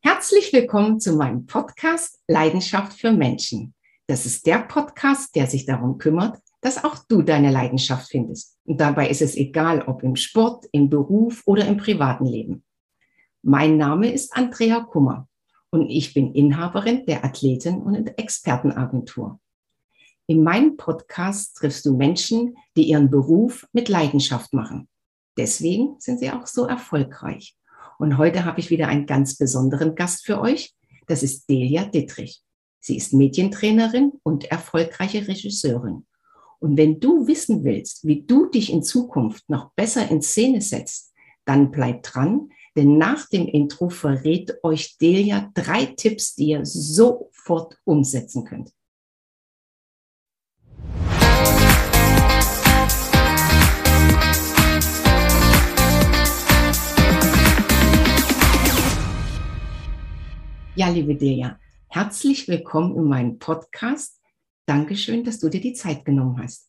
Herzlich willkommen zu meinem Podcast Leidenschaft für Menschen. Das ist der Podcast, der sich darum kümmert, dass auch du deine Leidenschaft findest. Und dabei ist es egal, ob im Sport, im Beruf oder im privaten Leben. Mein Name ist Andrea Kummer und ich bin Inhaberin der Athleten- und Expertenagentur. In meinem Podcast triffst du Menschen, die ihren Beruf mit Leidenschaft machen. Deswegen sind sie auch so erfolgreich. Und heute habe ich wieder einen ganz besonderen Gast für euch. Das ist Delia Dittrich. Sie ist Medientrainerin und erfolgreiche Regisseurin. Und wenn du wissen willst, wie du dich in Zukunft noch besser in Szene setzt, dann bleib dran, denn nach dem Intro verrät euch Delia drei Tipps, die ihr sofort umsetzen könnt. Ja, liebe Delia, herzlich willkommen in meinem Podcast. Dankeschön, dass du dir die Zeit genommen hast.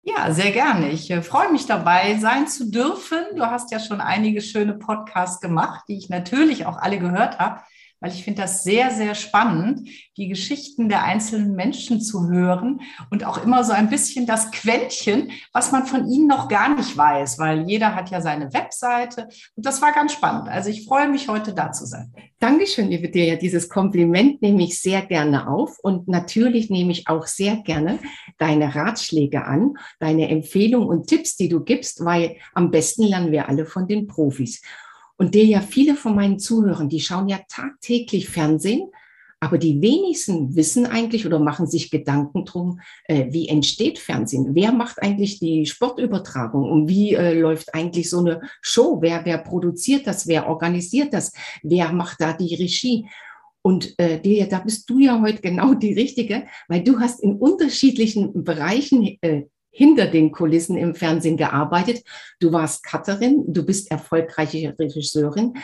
Ja, sehr gerne. Ich äh, freue mich dabei sein zu dürfen. Du hast ja schon einige schöne Podcasts gemacht, die ich natürlich auch alle gehört habe weil ich finde das sehr, sehr spannend, die Geschichten der einzelnen Menschen zu hören und auch immer so ein bisschen das Quäntchen, was man von ihnen noch gar nicht weiß, weil jeder hat ja seine Webseite und das war ganz spannend. Also ich freue mich heute da zu sein. Dankeschön, liebe Dirja. Dieses Kompliment nehme ich sehr gerne auf und natürlich nehme ich auch sehr gerne deine Ratschläge an, deine Empfehlungen und Tipps, die du gibst, weil am besten lernen wir alle von den Profis. Und der ja viele von meinen Zuhörern, die schauen ja tagtäglich Fernsehen, aber die wenigsten wissen eigentlich oder machen sich Gedanken drum, äh, wie entsteht Fernsehen? Wer macht eigentlich die Sportübertragung? Und wie äh, läuft eigentlich so eine Show? Wer, wer produziert das? Wer organisiert das? Wer macht da die Regie? Und äh, Delia, da bist du ja heute genau die Richtige, weil du hast in unterschiedlichen Bereichen äh, hinter den Kulissen im Fernsehen gearbeitet. Du warst Cutterin, du bist erfolgreiche Regisseurin.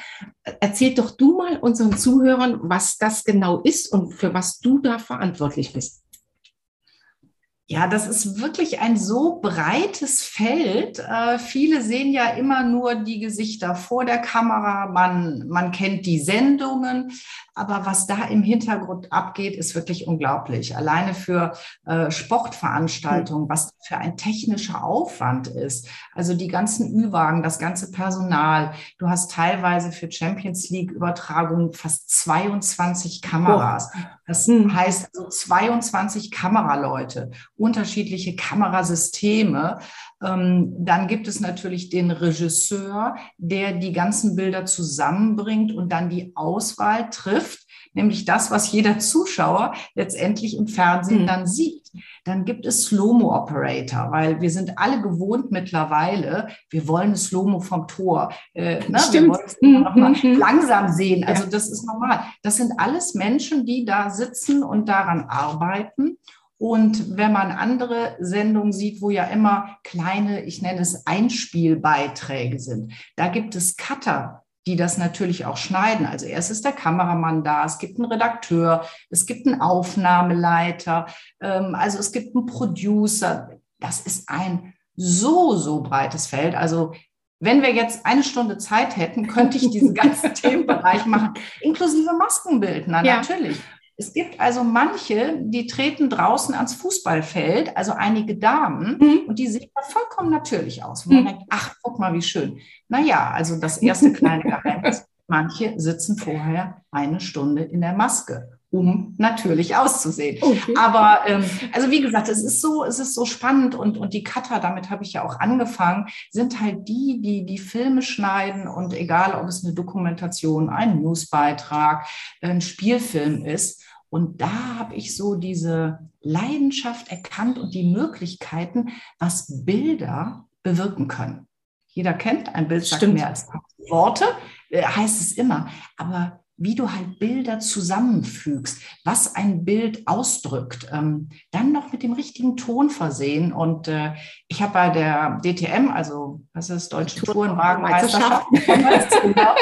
Erzähl doch du mal unseren Zuhörern, was das genau ist und für was du da verantwortlich bist. Ja, das ist wirklich ein so breites Feld. Äh, viele sehen ja immer nur die Gesichter vor der Kamera. Man, man kennt die Sendungen. Aber was da im Hintergrund abgeht, ist wirklich unglaublich. Alleine für äh, Sportveranstaltungen, was für ein technischer Aufwand ist. Also die ganzen Ü-Wagen, das ganze Personal. Du hast teilweise für Champions League Übertragungen fast 22 Kameras. Das hm. heißt also 22 Kameraleute, unterschiedliche Kamerasysteme. Ähm, dann gibt es natürlich den Regisseur, der die ganzen Bilder zusammenbringt und dann die Auswahl trifft, nämlich das, was jeder Zuschauer letztendlich im Fernsehen mhm. dann sieht. Dann gibt es Slow-Mo-Operator, weil wir sind alle gewohnt mittlerweile, wir wollen Slow-Mo vom Tor. Äh, ne? Wir wollen es mhm. nochmal mhm. langsam sehen. Also das ist normal. Das sind alles Menschen, die da sitzen und daran arbeiten. Und wenn man andere Sendungen sieht, wo ja immer kleine, ich nenne es Einspielbeiträge sind, da gibt es Cutter, die das natürlich auch schneiden. Also erst ist der Kameramann da, es gibt einen Redakteur, es gibt einen Aufnahmeleiter, ähm, also es gibt einen Producer. Das ist ein so, so breites Feld. Also wenn wir jetzt eine Stunde Zeit hätten, könnte ich diesen ganzen Themenbereich machen, inklusive Maskenbildner, ja. natürlich. Es gibt also manche, die treten draußen ans Fußballfeld, also einige Damen, mhm. und die sehen vollkommen natürlich aus. Wo man mhm. denkt, ach, guck mal, wie schön. Naja, also das erste kleine Geheimnis. Manche sitzen vorher eine Stunde in der Maske, um natürlich auszusehen. Okay. Aber ähm, also wie gesagt, es ist so, es ist so spannend und, und die Cutter, damit habe ich ja auch angefangen, sind halt die, die die Filme schneiden und egal, ob es eine Dokumentation, ein Newsbeitrag, ein Spielfilm ist, und da habe ich so diese Leidenschaft erkannt und die Möglichkeiten, was Bilder bewirken können. Jeder kennt, ein Bild sagt Stimmt. mehr als Worte, äh, heißt es immer. Aber wie du halt Bilder zusammenfügst, was ein Bild ausdrückt, ähm, dann noch mit dem richtigen Ton versehen. Und äh, ich habe bei der DTM, also was ist Deutsche Tourenwagenmeisterschaft, genau,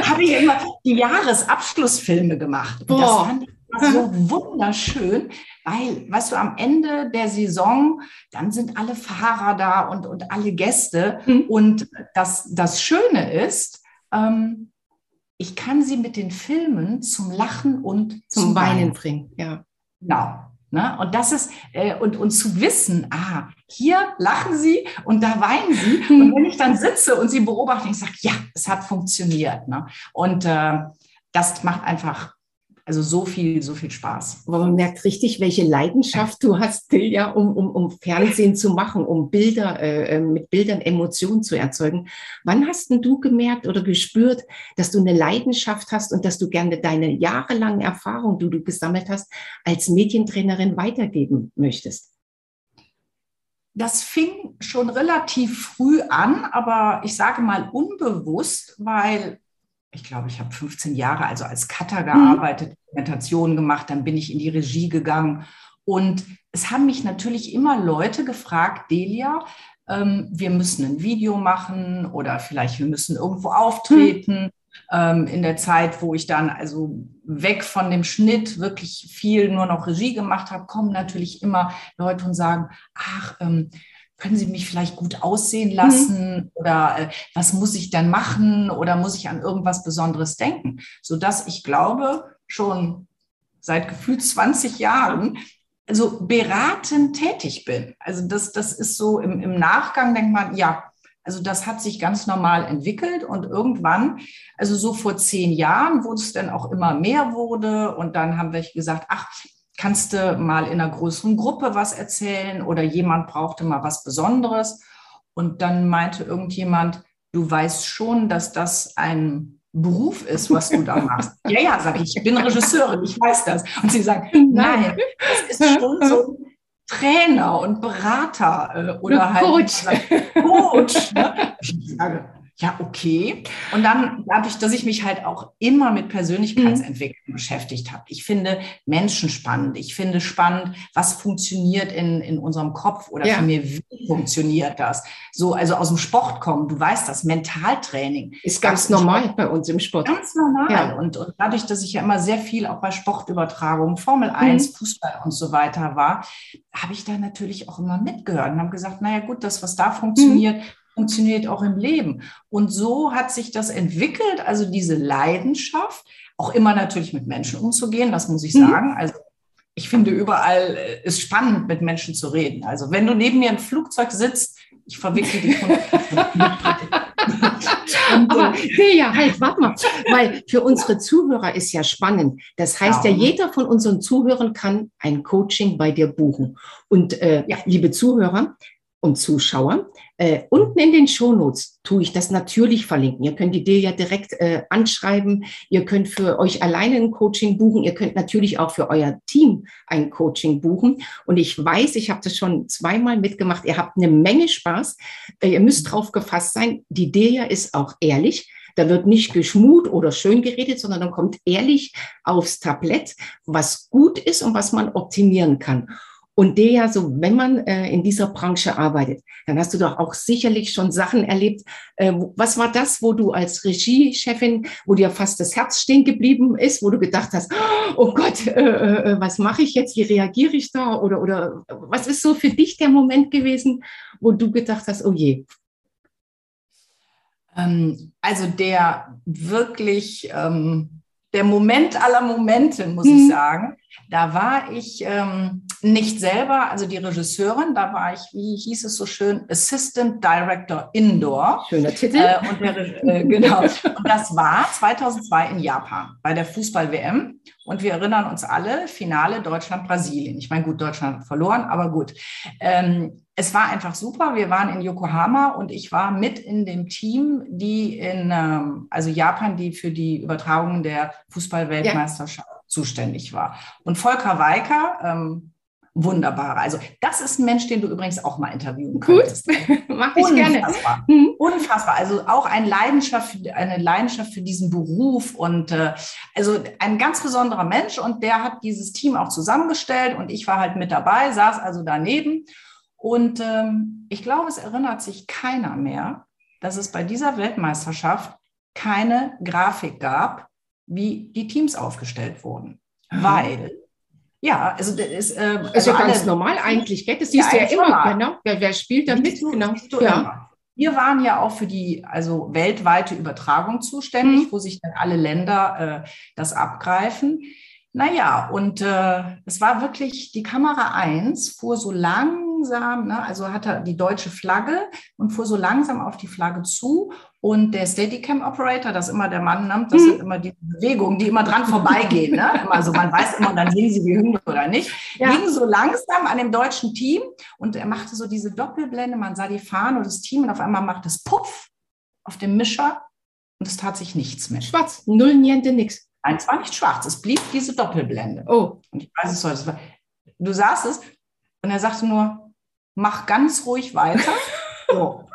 habe ich immer die Jahresabschlussfilme gemacht. Und ich so wunderschön, weil, weißt du, am Ende der Saison, dann sind alle Fahrer da und, und alle Gäste. Mhm. Und das, das Schöne ist, ähm, ich kann sie mit den Filmen zum Lachen und zum, zum Weinen, Weinen bringen. Ja. Genau. Ne? Und das ist, äh, und, und zu wissen, ah, hier lachen sie und da weinen sie. Hm. Und wenn ich dann sitze und sie beobachte, ich sage, ja, es hat funktioniert. Ne? Und äh, das macht einfach also so viel, so viel Spaß. Aber man merkt richtig, welche Leidenschaft du hast, ja, um, um, um Fernsehen zu machen, um Bilder, äh, äh, mit Bildern Emotionen zu erzeugen. Wann hast denn du gemerkt oder gespürt, dass du eine Leidenschaft hast und dass du gerne deine jahrelange Erfahrung, die du gesammelt hast, als Medientrainerin weitergeben möchtest? Das fing schon relativ früh an, aber ich sage mal unbewusst, weil ich glaube, ich habe 15 Jahre also als Cutter mhm. gearbeitet, Dokumentationen gemacht, dann bin ich in die Regie gegangen. Und es haben mich natürlich immer Leute gefragt, Delia, ähm, wir müssen ein Video machen oder vielleicht wir müssen irgendwo auftreten. Mhm. Ähm, in der Zeit, wo ich dann also weg von dem Schnitt wirklich viel nur noch Regie gemacht habe, kommen natürlich immer Leute und sagen, ach, ähm, können Sie mich vielleicht gut aussehen mhm. lassen mhm. oder äh, was muss ich dann machen oder muss ich an irgendwas Besonderes denken, sodass ich glaube, schon seit gefühlt 20 Jahren also beratend tätig bin. Also das, das ist so im, im Nachgang denkt man, ja, also das hat sich ganz normal entwickelt und irgendwann, also so vor zehn Jahren, wo es dann auch immer mehr wurde und dann haben wir gesagt, ach, kannst du mal in einer größeren Gruppe was erzählen oder jemand brauchte mal was Besonderes. Und dann meinte irgendjemand, du weißt schon, dass das ein Beruf ist, was du da machst. ja, ja, sag ich, ich bin Regisseurin, ich weiß das. Und sie sagen, nein, das ist schon so ein Trainer und Berater äh, oder halt Coach. Coach. Ne? Ich sage, ja, okay. Und dann dadurch, dass ich mich halt auch immer mit Persönlichkeitsentwicklung mhm. beschäftigt habe. Ich finde Menschen spannend. Ich finde spannend, was funktioniert in, in unserem Kopf oder ja. für mir, wie funktioniert das? So, also aus dem Sport kommen. Du weißt das, Mentaltraining. Ist ganz normal Sport. bei uns im Sport. Ganz normal. Ja. Und, und dadurch, dass ich ja immer sehr viel auch bei Sportübertragungen, Formel 1, mhm. Fußball und so weiter war, habe ich da natürlich auch immer mitgehört und habe gesagt, naja gut, das, was da funktioniert, mhm funktioniert auch im Leben. Und so hat sich das entwickelt, also diese Leidenschaft, auch immer natürlich mit Menschen umzugehen, das muss ich mhm. sagen. Also ich finde überall äh, ist spannend, mit Menschen zu reden. Also wenn du neben mir im Flugzeug sitzt, ich verwickle dich von Aber nee, ja, halt, warte mal, weil für unsere Zuhörer ist ja spannend. Das heißt ja, ja jeder von unseren Zuhörern kann ein Coaching bei dir buchen. Und äh, ja. liebe Zuhörer und Zuschauer, äh, unten in den Shownotes tue ich das natürlich verlinken. Ihr könnt die Delia direkt äh, anschreiben. Ihr könnt für euch alleine ein Coaching buchen. Ihr könnt natürlich auch für euer Team ein Coaching buchen. Und ich weiß, ich habe das schon zweimal mitgemacht. Ihr habt eine Menge Spaß. Äh, ihr müsst drauf gefasst sein. Die Delia ist auch ehrlich. Da wird nicht geschmut oder schön geredet, sondern dann kommt ehrlich aufs Tablett, was gut ist und was man optimieren kann. Und der, so wenn man äh, in dieser Branche arbeitet, dann hast du doch auch sicherlich schon Sachen erlebt. Äh, was war das, wo du als Regiechefin, wo dir fast das Herz stehen geblieben ist, wo du gedacht hast, oh Gott, äh, äh, äh, was mache ich jetzt? Wie reagiere ich da? Oder, oder was ist so für dich der Moment gewesen, wo du gedacht hast, oh je? Ähm, also der wirklich, ähm, der Moment aller Momente, muss hm. ich sagen da war ich ähm, nicht selber, also die Regisseurin, da war ich, wie hieß es so schön, Assistant Director Indoor. Schöner Titel. Äh, und der, äh, genau. Und das war 2002 in Japan bei der Fußball-WM. Und wir erinnern uns alle, Finale Deutschland-Brasilien. Ich meine, gut, Deutschland hat verloren, aber gut. Ähm, es war einfach super. Wir waren in Yokohama und ich war mit in dem Team, die in, ähm, also Japan, die für die Übertragung der Fußball-Weltmeisterschaft zuständig war. Und Volker Weiker, ähm, wunderbar. Also das ist ein Mensch, den du übrigens auch mal interviewen könntest. Gut, mach ich Unfassbar. gerne. Mhm. Unfassbar. Also auch eine Leidenschaft, eine Leidenschaft für diesen Beruf und äh, also ein ganz besonderer Mensch und der hat dieses Team auch zusammengestellt und ich war halt mit dabei, saß also daneben und ähm, ich glaube, es erinnert sich keiner mehr, dass es bei dieser Weltmeisterschaft keine Grafik gab, wie die Teams aufgestellt wurden. Mhm. Weil, ja, also das ist, äh, ist also ja ganz normal eigentlich, gell? Das siehst ja, du ja immer, genau. Wer, wer spielt da mit? Genau. Ja. Wir waren ja auch für die also weltweite Übertragung zuständig, mhm. wo sich dann alle Länder äh, das abgreifen. Naja, und äh, es war wirklich, die Kamera 1 fuhr so langsam, ne, also hatte die deutsche Flagge und fuhr so langsam auf die Flagge zu. Und der Steadicam-Operator, das immer der Mann nimmt, das mhm. sind immer die Bewegungen, die immer dran vorbeigehen. Ne? Also man weiß immer, dann sehen sie die Hymne oder nicht. Ja. Ging so langsam an dem deutschen Team und er machte so diese Doppelblende, man sah die Fahne und das Team und auf einmal macht es Puff auf dem Mischer und es tat sich nichts mehr. Schwarz, null, niente, nix. Nein, es war nicht schwarz, es blieb diese Doppelblende. Oh. Und ich weiß es heute. Du sahst es und er sagte nur, mach ganz ruhig weiter. So.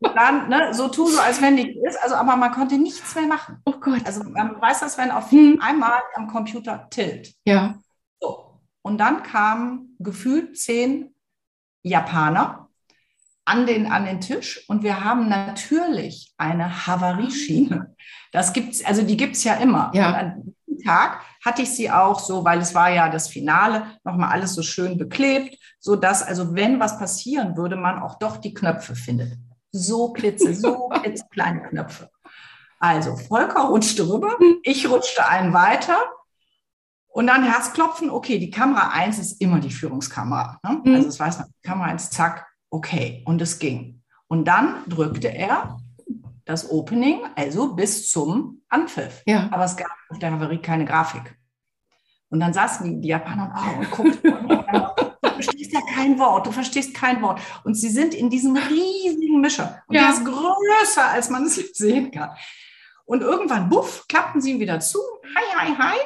Dann, ne, so tu so, als wenn nichts ist. Also, aber man konnte nichts mehr machen. Oh Gott. Also man weiß das, wenn auf hm. einmal am Computer tilt. Ja. So. Und dann kamen gefühlt zehn Japaner an den, an den Tisch und wir haben natürlich eine Havarieschiene. Das gibt's, also die gibt es ja immer. Ja. Diesem Tag hatte ich sie auch so, weil es war ja das Finale, nochmal alles so schön beklebt, sodass also wenn was passieren würde, man auch doch die Knöpfe findet. So klitze, so klitzekleine Knöpfe. Also Volker rutschte rüber, ich rutschte einen weiter und dann Herzklopfen, okay, die Kamera 1 ist immer die Führungskamera. Ne? Mhm. Also das weiß man, Kamera 1, zack, Okay, und es ging. Und dann drückte er das Opening, also bis zum Anpfiff. Ja. Aber es gab auf der Havarie keine Grafik. Und dann saßen die, Japaner oh, und guckten. du verstehst ja kein Wort, du verstehst kein Wort. Und sie sind in diesem riesigen Mischer. Und ja. der ist größer, als man es jetzt sehen kann. Und irgendwann, buff, klappten sie ihn wieder zu. Hi, hi, hi.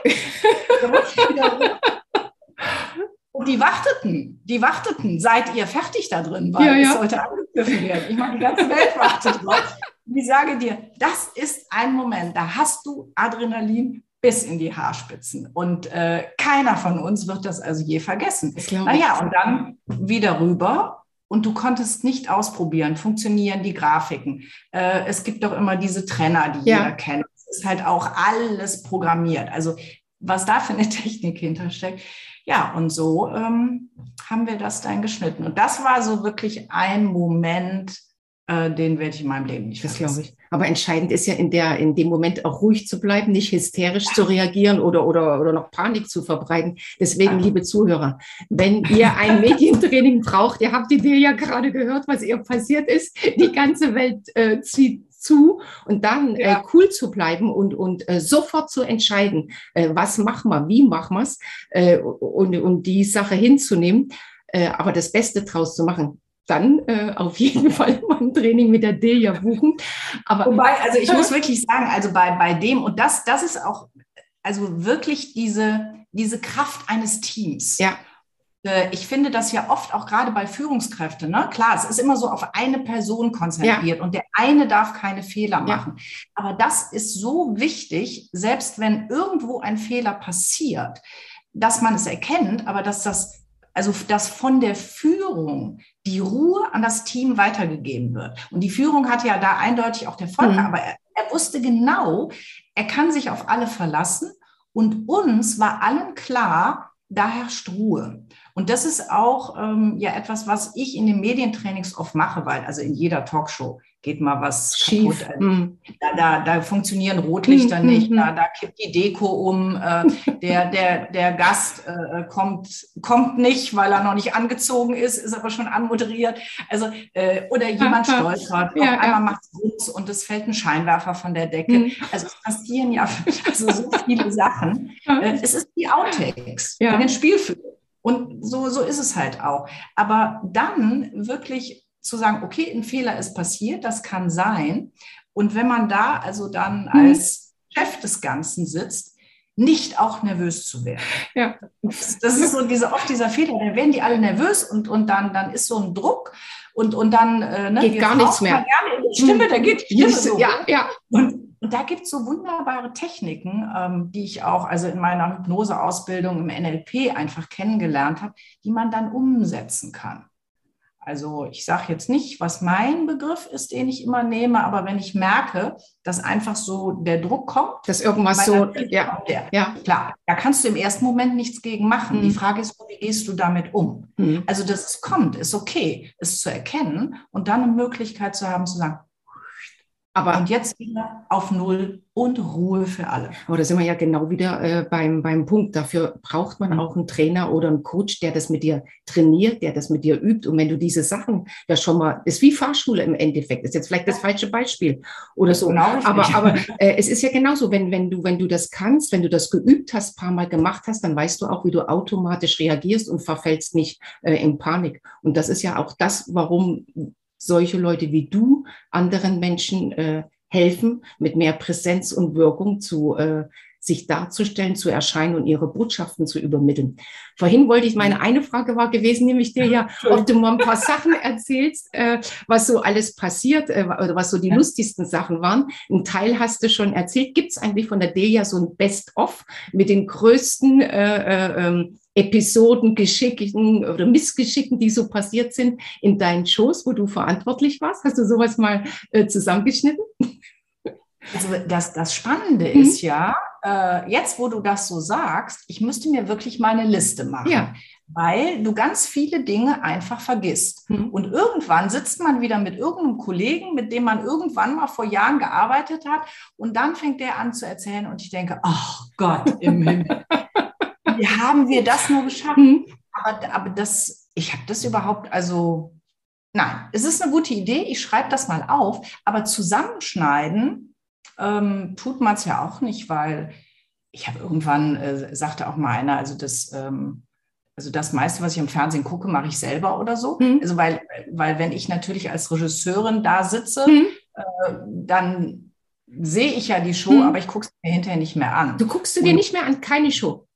Und die warteten, die warteten, seid ihr fertig da drin, weil ja, ja. es sollte angegriffen werden. Ich meine, die ganze Welt wartet drauf. Ich sage dir, das ist ein Moment, da hast du Adrenalin bis in die Haarspitzen. Und äh, keiner von uns wird das also je vergessen. Naja, und dann wieder rüber und du konntest nicht ausprobieren, funktionieren die Grafiken. Äh, es gibt doch immer diese Trenner, die ja. jeder kennt. Es ist halt auch alles programmiert. Also was da für eine Technik hintersteckt. Ja, und so ähm, haben wir das dann geschnitten. Und das war so wirklich ein Moment, äh, den werde ich in meinem Leben nicht vergessen. Das glaube ich. Aber entscheidend ist ja in, der, in dem Moment auch ruhig zu bleiben, nicht hysterisch zu reagieren oder, oder, oder noch Panik zu verbreiten. Deswegen, liebe Zuhörer, wenn ihr ein Medientraining braucht, ihr habt die Idee ja gerade gehört, was ihr passiert ist. Die ganze Welt äh, zieht zu und dann äh, ja. äh, cool zu bleiben und, und äh, sofort zu entscheiden, äh, was machen wir, wie machen wir es äh, und, und die Sache hinzunehmen, äh, aber das Beste draus zu machen. Dann äh, auf jeden Fall mal ein Training mit der Delia buchen. Aber, Wobei, also ich muss wirklich sagen, also bei, bei dem, und das, das ist auch, also wirklich diese, diese Kraft eines Teams. Ja. Äh, ich finde das ja oft auch gerade bei Führungskräften. Ne? Klar, es ist immer so auf eine Person konzentriert ja. und der eine darf keine Fehler machen. Ja. Aber das ist so wichtig, selbst wenn irgendwo ein Fehler passiert, dass man es erkennt, aber dass das also dass von der Führung die Ruhe an das Team weitergegeben wird. Und die Führung hatte ja da eindeutig auch der Volker, mhm. aber er, er wusste genau, er kann sich auf alle verlassen. Und uns war allen klar, da herrscht Ruhe. Und das ist auch ähm, ja etwas, was ich in den Medientrainings oft mache, weil also in jeder Talkshow geht mal was Schief. kaputt. Mm. Da, da, da funktionieren Rotlichter mm, nicht, mm, da, da kippt die Deko um, äh, der, der, der Gast äh, kommt, kommt nicht, weil er noch nicht angezogen ist, ist aber schon anmoderiert. Also, äh, oder jemand stolpert, ja, auf einmal ja. macht es und es fällt ein Scheinwerfer von der Decke. Mhm. Also es passieren ja also so viele Sachen. Äh, es ist die Outtakes ja. den Spielfilm. Und so, so ist es halt auch. Aber dann wirklich zu sagen, okay, ein Fehler ist passiert, das kann sein. Und wenn man da also dann mhm. als Chef des Ganzen sitzt, nicht auch nervös zu werden. Ja. Das ist so diese, oft dieser Fehler, da werden die alle nervös und, und dann, dann ist so ein Druck und, und dann äh, ne, geht gar nichts mehr. Gerne in die Stimme, da geht die Stimme so. Ja, ja. Und, und da gibt es so wunderbare Techniken, ähm, die ich auch also in meiner Hypnoseausbildung im NLP einfach kennengelernt habe, die man dann umsetzen kann. Also ich sage jetzt nicht, was mein Begriff ist, den ich immer nehme, aber wenn ich merke, dass einfach so der Druck kommt, dass irgendwas so, ja, der, ja, klar, da kannst du im ersten Moment nichts gegen machen. Mhm. Die Frage ist, wie gehst du damit um? Mhm. Also dass es kommt, ist okay, es zu erkennen und dann eine Möglichkeit zu haben zu sagen, aber und jetzt wieder auf Null und Ruhe für alle. Aber da sind wir ja genau wieder äh, beim, beim Punkt. Dafür braucht man auch einen Trainer oder einen Coach, der das mit dir trainiert, der das mit dir übt. Und wenn du diese Sachen ja schon mal, ist wie Fahrschule im Endeffekt, ist jetzt vielleicht das falsche Beispiel oder so. Genau aber aber äh, es ist ja genauso, wenn, wenn, du, wenn du das kannst, wenn du das geübt hast, paar Mal gemacht hast, dann weißt du auch, wie du automatisch reagierst und verfällst nicht äh, in Panik. Und das ist ja auch das, warum solche Leute wie du anderen Menschen äh, helfen, mit mehr Präsenz und Wirkung zu äh, sich darzustellen, zu erscheinen und ihre Botschaften zu übermitteln. Vorhin wollte ich, meine eine Frage war gewesen, nämlich dir ja, ob du mal ein paar Sachen erzählst, äh, was so alles passiert äh, oder was so die ja. lustigsten Sachen waren. Ein Teil hast du schon erzählt. Gibt es eigentlich von der Delia so ein Best-of mit den größten äh, äh, ähm, Episoden, Geschicken oder Missgeschicken, die so passiert sind in deinen Shows, wo du verantwortlich warst? Hast du sowas mal äh, zusammengeschnitten? Also das, das Spannende mhm. ist ja, äh, jetzt wo du das so sagst, ich müsste mir wirklich meine Liste machen. Ja. Weil du ganz viele Dinge einfach vergisst. Mhm. Und irgendwann sitzt man wieder mit irgendeinem Kollegen, mit dem man irgendwann mal vor Jahren gearbeitet hat. Und dann fängt der an zu erzählen und ich denke, ach Gott im Himmel. wie haben wir das nur geschafft? Mhm. Aber, aber das, ich habe das überhaupt, also nein, es ist eine gute Idee, ich schreibe das mal auf, aber zusammenschneiden ähm, tut man es ja auch nicht, weil ich habe irgendwann, äh, sagte auch mal einer, also das, ähm, also das meiste, was ich im Fernsehen gucke, mache ich selber oder so. Mhm. Also weil, weil wenn ich natürlich als Regisseurin da sitze, mhm. äh, dann sehe ich ja die Show, mhm. aber ich gucke es mir hinterher nicht mehr an. Du guckst du dir Und, nicht mehr an, keine Show?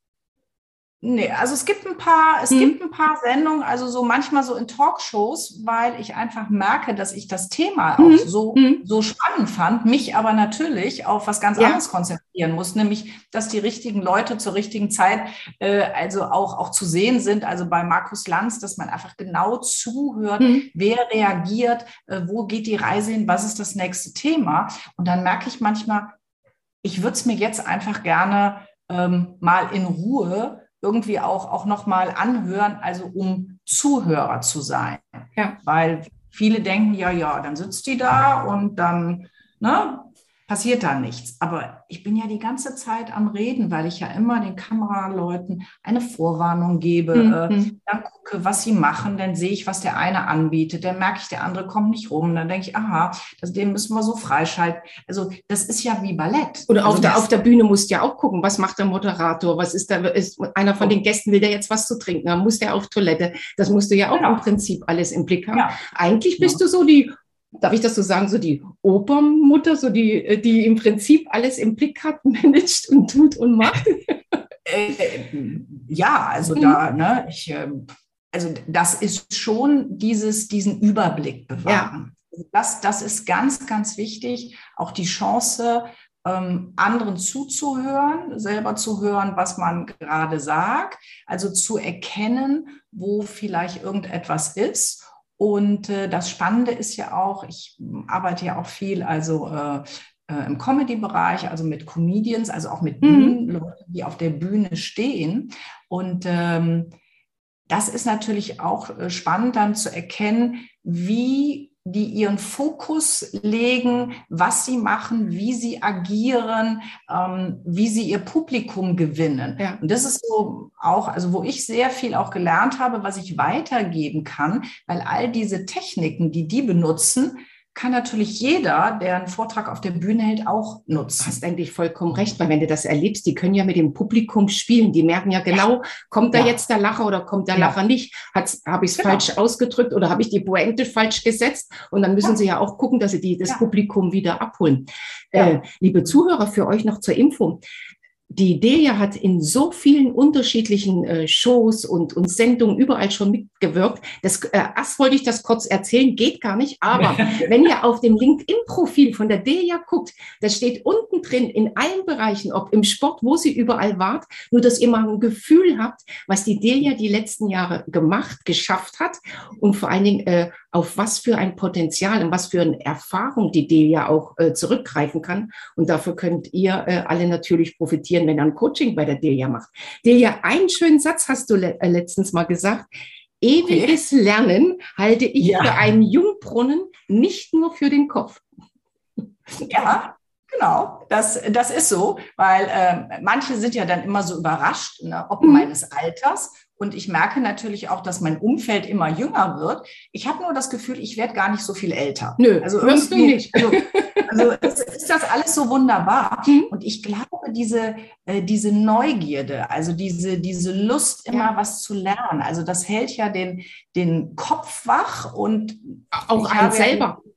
Nee, also es gibt ein paar, es hm. gibt ein paar Sendungen, also so manchmal so in Talkshows, weil ich einfach merke, dass ich das Thema hm. auch so, hm. so spannend fand, mich aber natürlich auf was ganz ja. anderes konzentrieren muss, nämlich, dass die richtigen Leute zur richtigen Zeit äh, also auch, auch zu sehen sind. Also bei Markus Lanz, dass man einfach genau zuhört, hm. wer reagiert, äh, wo geht die Reise hin, was ist das nächste Thema. Und dann merke ich manchmal, ich würde es mir jetzt einfach gerne ähm, mal in Ruhe irgendwie auch, auch nochmal anhören, also um Zuhörer zu sein. Ja. Weil viele denken, ja, ja, dann sitzt die da und dann ne, passiert da nichts. Aber ich bin ja die ganze Zeit am Reden, weil ich ja immer den Kameraleuten eine Vorwarnung gebe, mhm. äh, dann gucke, was sie machen, dann sehe ich, was der eine anbietet, dann merke ich, der andere kommt nicht rum, dann denke ich, aha, das, den müssen wir so freischalten. Also das ist ja wie Ballett. Oder also auf, der, auf der Bühne musst du ja auch gucken, was macht der Moderator, was ist da, ist einer von den Gästen will der jetzt was zu trinken, dann muss der auf Toilette. Das musst du ja auch genau. im Prinzip alles im Blick haben. Ja. Eigentlich bist ja. du so die darf ich das so sagen, so die Opernmutter, so die, äh, die im Prinzip alles im Blick hat, managt und tut und macht? Äh, ja, also mhm. da, ne, ich, ähm, also das ist schon dieses, diesen Überblick bewahren. Ja. Das, das ist ganz, ganz wichtig. Auch die Chance, ähm, anderen zuzuhören, selber zu hören, was man gerade sagt, also zu erkennen, wo vielleicht irgendetwas ist und äh, das Spannende ist ja auch, ich arbeite ja auch viel, also äh, äh, im Comedy-Bereich, also mit Comedians, also auch mit mhm. Bühnenleuten, die auf der Bühne stehen. Und ähm, das ist natürlich auch äh, spannend dann zu erkennen, wie die ihren Fokus legen, was sie machen, wie sie agieren, ähm, wie sie ihr Publikum gewinnen. Ja. Und das ist so auch, also wo ich sehr viel auch gelernt habe, was ich weitergeben kann, weil all diese Techniken, die die benutzen, kann natürlich jeder, der einen Vortrag auf der Bühne hält, auch nutzen. Du hast eigentlich vollkommen recht, weil wenn du das erlebst, die können ja mit dem Publikum spielen. Die merken ja genau, kommt da ja. jetzt der Lacher oder kommt der ja. Lacher nicht? Habe ich es genau. falsch ausgedrückt oder habe ich die Pointe falsch gesetzt? Und dann müssen ja. sie ja auch gucken, dass sie die, das Publikum wieder abholen. Äh, liebe Zuhörer, für euch noch zur Info die Delia hat in so vielen unterschiedlichen äh, Shows und, und Sendungen überall schon mitgewirkt. Das, äh, erst wollte ich das kurz erzählen, geht gar nicht. Aber wenn ihr auf dem LinkedIn-Profil von der Delia guckt, da steht unten drin in allen Bereichen, ob im Sport, wo sie überall wart, nur dass ihr mal ein Gefühl habt, was die Delia die letzten Jahre gemacht, geschafft hat und vor allen Dingen äh, auf was für ein Potenzial und was für eine Erfahrung die Delia auch äh, zurückgreifen kann. Und dafür könnt ihr äh, alle natürlich profitieren, wenn ihr ein Coaching bei der Delia macht. Delia, einen schönen Satz hast du le äh, letztens mal gesagt. Ewiges okay. Lernen halte ich ja. für einen Jungbrunnen, nicht nur für den Kopf. Ja, Genau, das, das ist so, weil äh, manche sind ja dann immer so überrascht, ne, ob mhm. meines Alters. Und ich merke natürlich auch, dass mein Umfeld immer jünger wird. Ich habe nur das Gefühl, ich werde gar nicht so viel älter. Nö, also wirst du nicht. Also, also ist, ist, das alles so wunderbar. Mhm. Und ich glaube, diese, äh, diese Neugierde, also diese, diese Lust, immer ja. was zu lernen, also das hält ja den, den Kopf wach und auch einen selber. Ja,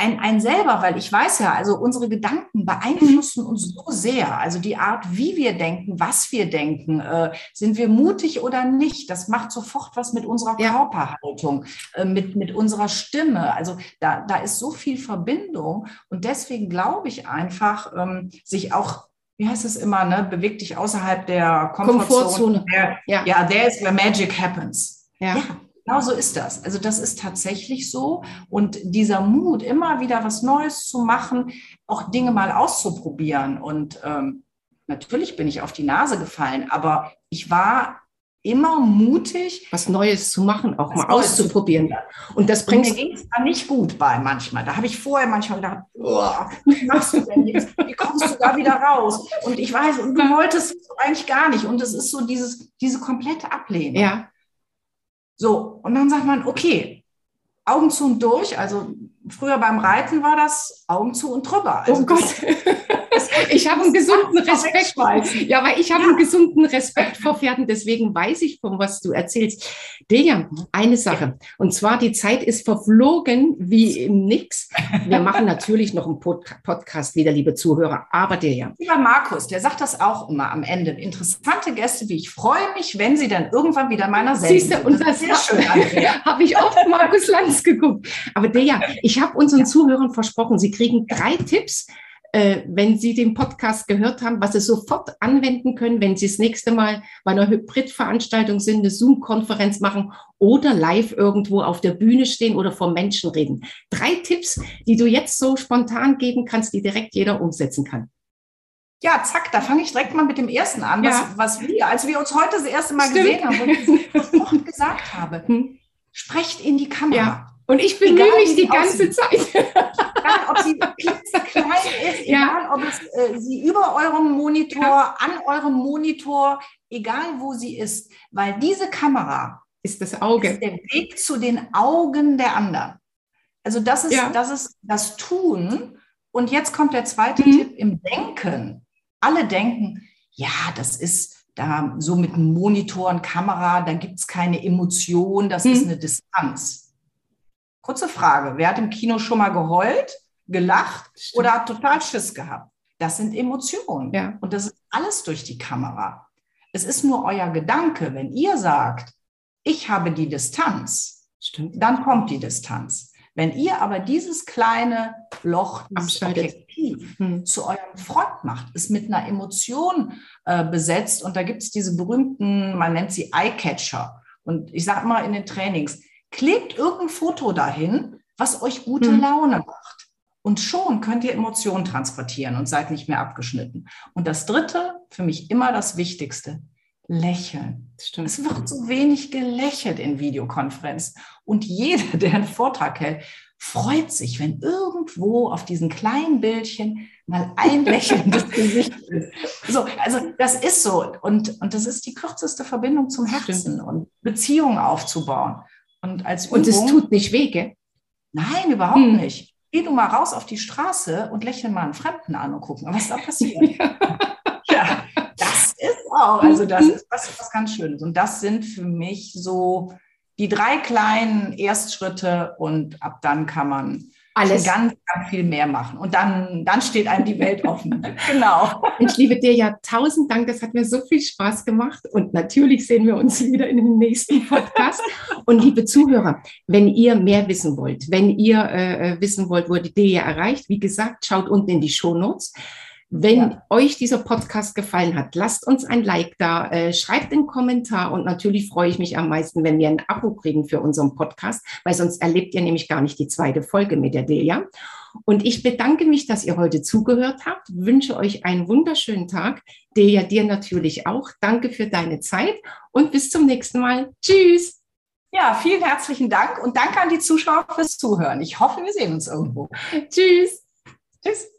ein, ein selber, weil ich weiß ja, also unsere Gedanken beeinflussen uns so sehr. Also die Art, wie wir denken, was wir denken, äh, sind wir mutig oder nicht, das macht sofort was mit unserer. Körperhaltung, äh, mit, mit unserer Stimme. Also da, da ist so viel Verbindung und deswegen glaube ich einfach, ähm, sich auch wie heißt es immer, ne? beweg dich außerhalb der Komfortzone. Komfortzone. Der, ja. ja, there is where magic happens. Ja. ja. Genau so ist das. Also das ist tatsächlich so. Und dieser Mut, immer wieder was Neues zu machen, auch Dinge mal auszuprobieren. Und ähm, natürlich bin ich auf die Nase gefallen, aber ich war immer mutig, was Neues zu machen, auch mal Neues auszuprobieren. Und das bringt mir ging es da nicht gut bei manchmal. Da habe ich vorher manchmal gedacht, oh, wie machst du denn jetzt? Wie kommst du da wieder raus? Und ich weiß, und du wolltest es eigentlich gar nicht. Und es ist so dieses, diese komplette Ablehnung. Ja. So, und dann sagt man, okay, Augen zu und durch. Also früher beim Reiten war das Augen zu und drüber. Also oh Gott. ich habe einen gesunden Respekt. Ja, weil ich habe ja. einen gesunden Respekt vor Pferden, deswegen weiß ich, von was du erzählst. Dejan, eine Sache. Und zwar, die Zeit ist verflogen wie im Nix. Wir machen natürlich noch einen Pod Podcast wieder, liebe Zuhörer. Aber Dejan. Lieber Markus, der sagt das auch immer am Ende. Interessante Gäste, wie ich freue mich, wenn sie dann irgendwann wieder meiner Sendung Siehst du, und das, das habe ich oft Markus Lanz geguckt. Aber Dejan, ich habe unseren Zuhörern versprochen, sie kriegen drei Tipps, äh, wenn Sie den Podcast gehört haben, was Sie sofort anwenden können, wenn Sie das nächste Mal bei einer Hybridveranstaltung sind, eine Zoom-Konferenz machen oder live irgendwo auf der Bühne stehen oder vor Menschen reden. Drei Tipps, die du jetzt so spontan geben kannst, die direkt jeder umsetzen kann. Ja, zack, da fange ich direkt mal mit dem ersten an, ja. was, was, wir, als wir uns heute das erste Mal Stimmt. gesehen haben, und ich sofort gesagt habe, hm. sprecht in die Kamera. Ja. Und ich bemühe mich die ganze Zeit. Egal, ob sie klein ist, egal, ob es äh, sie über eurem Monitor, ja. an eurem Monitor, egal wo sie ist, weil diese Kamera ist das Auge. Ist der Weg zu den Augen der anderen. Also das ist, ja. das ist das Tun. Und jetzt kommt der zweite mhm. Tipp im Denken. Alle denken, ja, das ist da so mit Monitor und Kamera, da gibt es keine Emotion, das mhm. ist eine Distanz. Kurze Frage, wer hat im Kino schon mal geheult, gelacht Stimmt. oder hat total Schiss gehabt? Das sind Emotionen. Ja. Und das ist alles durch die Kamera. Es ist nur euer Gedanke. Wenn ihr sagt, ich habe die Distanz, Stimmt. dann kommt die Distanz. Wenn ihr aber dieses kleine Loch, Objektiv hm. zu eurem Freund macht, es mit einer Emotion äh, besetzt und da gibt es diese berühmten, man nennt sie Eye-Catcher. Und ich sage immer in den Trainings, Klebt irgendein Foto dahin, was euch gute mhm. Laune macht. Und schon könnt ihr Emotionen transportieren und seid nicht mehr abgeschnitten. Und das Dritte, für mich immer das Wichtigste, lächeln. Stimmt. Es wird so wenig gelächelt in Videokonferenzen. Und jeder, der einen Vortrag hält, freut sich, wenn irgendwo auf diesen kleinen Bildchen mal ein lächelndes Gesicht ist. So, also das ist so. Und, und das ist die kürzeste Verbindung zum Herzen Stimmt. und Beziehungen aufzubauen. Und, als Übung, und es tut nicht weh, gell? Nein, überhaupt hm. nicht. Geh du mal raus auf die Straße und lächle mal einen Fremden an und gucken, was da passiert. ja, das ist auch, also das ist was, was ganz Schönes. Und das sind für mich so die drei kleinen Erstschritte und ab dann kann man alles ganz, ganz viel mehr machen. Und dann, dann steht einem die Welt offen. genau. Ich liebe dir ja tausend Dank. Das hat mir so viel Spaß gemacht. Und natürlich sehen wir uns wieder in dem nächsten Podcast. Und liebe Zuhörer, wenn ihr mehr wissen wollt, wenn ihr äh, äh wissen wollt, wo die Deja erreicht, wie gesagt, schaut unten in die Show Notes. Wenn ja. euch dieser Podcast gefallen hat, lasst uns ein Like da, äh, schreibt einen Kommentar und natürlich freue ich mich am meisten, wenn wir ein Abo kriegen für unseren Podcast, weil sonst erlebt ihr nämlich gar nicht die zweite Folge mit der Delia. Und ich bedanke mich, dass ihr heute zugehört habt, wünsche euch einen wunderschönen Tag. Delia, dir natürlich auch. Danke für deine Zeit und bis zum nächsten Mal. Tschüss. Ja, vielen herzlichen Dank und danke an die Zuschauer fürs Zuhören. Ich hoffe, wir sehen uns irgendwo. Tschüss. Tschüss.